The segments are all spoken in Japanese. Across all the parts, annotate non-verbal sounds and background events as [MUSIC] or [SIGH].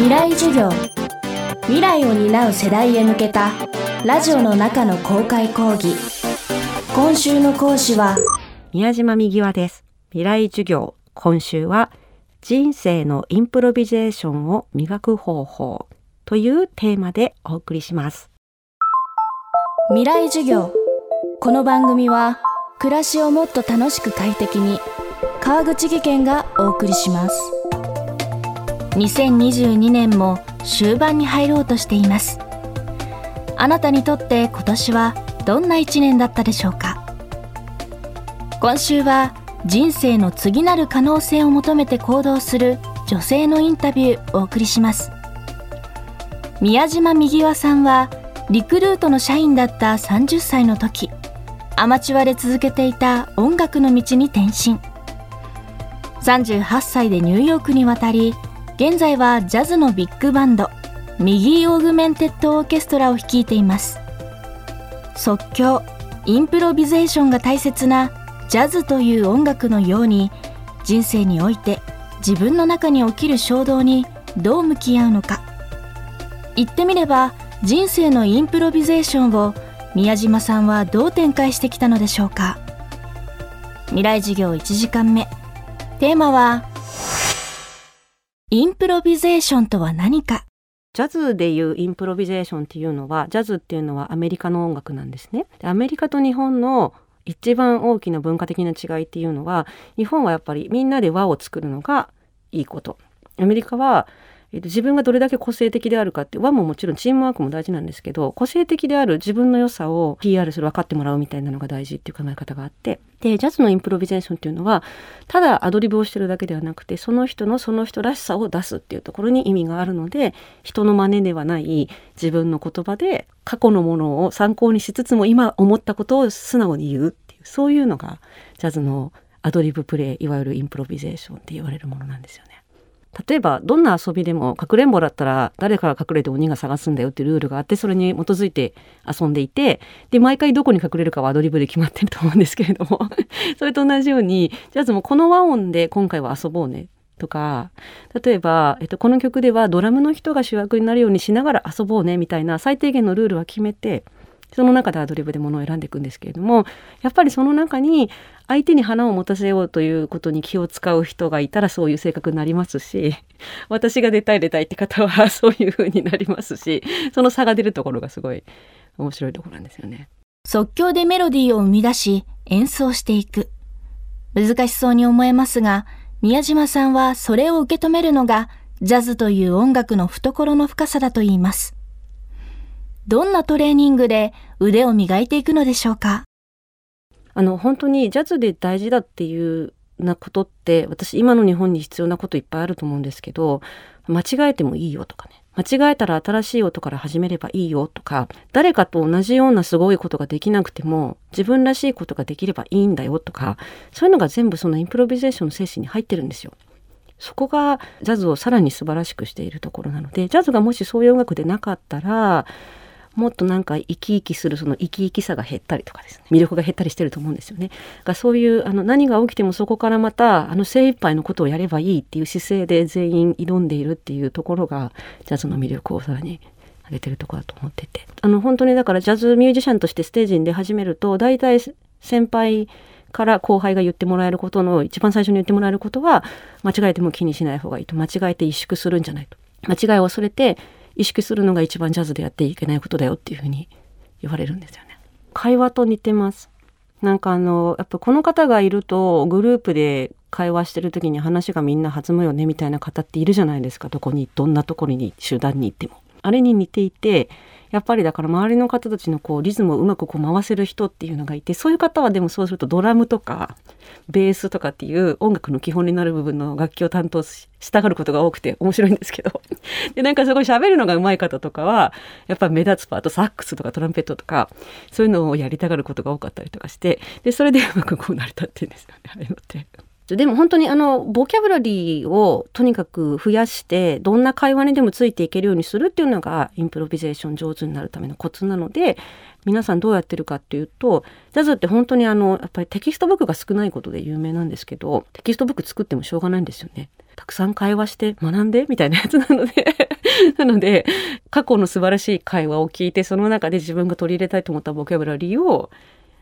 未来授業。未来を担う世代へ向けたラジオの中の公開講義。今週の講師は宮島右輪です。未来授業。今週は人生のインプロビゼーションを磨く方法。というテーマでお送りします。未来授業。この番組は暮らしをもっと楽しく快適に川口義賢がお送りします2022年も終盤に入ろうとしています。あなたにとって今年はどんな一年だったでしょうか？今週は人生の次なる可能性を求めて行動する女性のインタビューお送りします。宮島右輪さんはリクルートの社員だった30歳の時アマチュアで続けていた音楽の道に転身。38歳でニューヨークに渡り現在はジャズのビッグバンドミギー・オーグメンテッド・オーケストラを率いています。即興インプロビゼーションが大切なジャズという音楽のように人生において自分の中に起きる衝動にどう向き合うのか。言ってみれば人生のインプロビゼーションを宮嶋さんはどう展開してきたのでしょうか。未来授業1時間目。テーマはインプロビゼーションとは何か？ジャズでいうインプロビゼーションっていうのはジャズっていうのはアメリカの音楽なんですね。アメリカと日本の一番大きな文化的な違いっていうのは日本はやっぱりみんなで輪を作るのがいいこと。アメリカはえー、と自分がどれだけ個性的であるかって輪ももちろんチームワークも大事なんですけど個性的である自分の良さを PR する分かってもらうみたいなのが大事っていう考え方があってでジャズのインプロビゼーションっていうのはただアドリブをしてるだけではなくてその人のその人らしさを出すっていうところに意味があるので人の真似ではない自分の言葉で過去のものを参考にしつつも今思ったことを素直に言うっていうそういうのがジャズのアドリブプレイいわゆるインプロビゼーションって言われるものなんですよね。例えばどんな遊びでもかくれんぼだったら誰かが隠れて鬼が探すんだよっていうルールがあってそれに基づいて遊んでいてで毎回どこに隠れるかはアドリブで決まってると思うんですけれども。[LAUGHS] それと同じようにじゃあもこの和音で今回は遊ぼうねとか例えば、えっと、この曲ではドラムの人が主役になるようにしながら遊ぼうねみたいな最低限のルールは決めてその中でアドリブでものを選んでいくんですけれどもやっぱりその中に相手に花を持たせようということに気を使う人がいたらそういう性格になりますし私が出たい出たいって方はそういう風になりますしその差が出るところがすごい面白いところなんですよね。即興でメロディーを生み出し演奏していく難しそうに思えますが宮島さんはそれを受け止めるのがジャズという音楽の懐の深さだと言います。どんなトレーニングで腕を磨いていくのでしょうか？あの本当にジャズで大事だっていうなことって私今の日本に必要なこといっぱいあると思うんですけど間違えてもいいよとかね間違えたら新しい音から始めればいいよとか誰かと同じようなすごいことができなくても自分らしいことができればいいんだよとかそういうのが全部そのインプロビゼーションの精神に入ってるんですよ。そこがジャズをさらに素晴らしくしているところなのでジャズがもしそういう音楽でなかったらもっとなんか生き生きするその生き生きさが減ったりとかですね。魅力が減ったりしてると思うんですよね。がそういうあの何が起きてもそこからまたあの精一杯のことをやればいいっていう姿勢で全員挑んでいるっていうところがジャズの魅力をさらに上げてるところだと思ってて。あの本当にだからジャズミュージシャンとしてステージに出始めると大体先輩から後輩が言ってもらえることの一番最初に言ってもらえることは間違えても気にしない方がいいと。間違えて萎縮するんじゃないと。間違いを恐れて意識するのが一番ジャズでやっていけないことだよっていうふうに言われるんですよね。会話と似てます。なんかあのやっぱこの方がいるとグループで会話してる時に話がみんな弾むよねみたいな方っているじゃないですかどこにどんなところに集団に行っても。あれに似ていてやっぱりだから周りの方たちのこうリズムをうまくこう回せる人っていうのがいてそういう方はでもそうするとドラムとかベースとかっていう音楽の基本になる部分の楽器を担当したがることが多くて面白いんですけど [LAUGHS] でなんかそこ喋るのが上手い方とかはやっぱ目立つパートサックスとかトランペットとかそういうのをやりたがることが多かったりとかしてでそれでうまくこう成り立ってるんですよねああいうのって。でも本当にあのボキャブラリーをとにかく増やしてどんな会話にでもついていけるようにするっていうのがインプロビゼーション上手になるためのコツなので皆さんどうやってるかっていうとジャズって本当にあのやっぱりテキストブックが少ないことで有名なんですけどテキストブック作ってもしょうがないんですよね。たくさん会話して学んでみたいなやつなので [LAUGHS] なので過去の素晴らしい会話を聞いてその中で自分が取り入れたいと思ったボキャブラリーを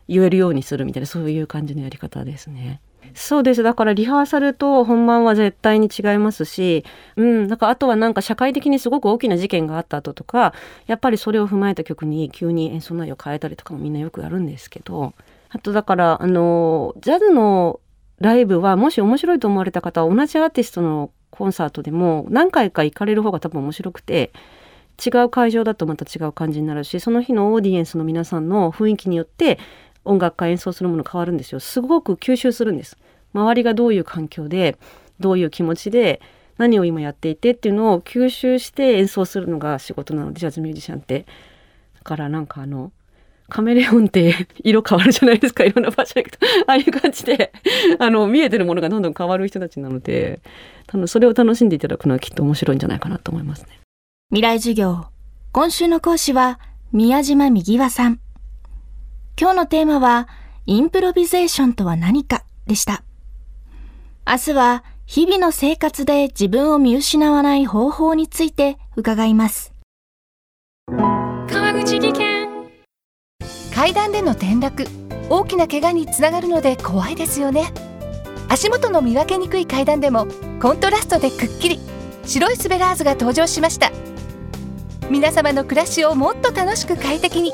言えるようにするみたいなそういう感じのやり方ですね。そうです。だからリハーサルと本番は絶対に違いますし、うん、なんかあとはなんか社会的にすごく大きな事件があった後とか、やっぱりそれを踏まえた曲に急に演奏内容変えたりとかもみんなよくやるんですけど、あとだから、あの、ジャズのライブはもし面白いと思われた方は同じアーティストのコンサートでも何回か行かれる方が多分面白くて、違う会場だとまた違う感じになるし、その日のオーディエンスの皆さんの雰囲気によって音楽家演奏するもの変わるんですよ。すごく吸収するんです。周りがどういう環境でどういう気持ちで何を今やっていてっていうのを吸収して演奏するのが仕事なのでジャズミュージシャンって。だからなんかあのカメレオンって [LAUGHS] 色変わるじゃないですか。いろんな場所行くと。ああいう感じであの見えてるものがどんどん変わる人たちなので多分それを楽しんでいただくのはきっと面白いんじゃないかなと思いますね。未来授業。今週の講師は宮島右和さん。今日のテーマは、インプロビゼーションとは何かでした。明日は、日々の生活で自分を見失わない方法について伺います。川口技研階段での転落、大きな怪我につながるので怖いですよね。足元の見分けにくい階段でも、コントラストでくっきり、白いスベラーズが登場しました。皆様の暮らしをもっと楽しく快適に。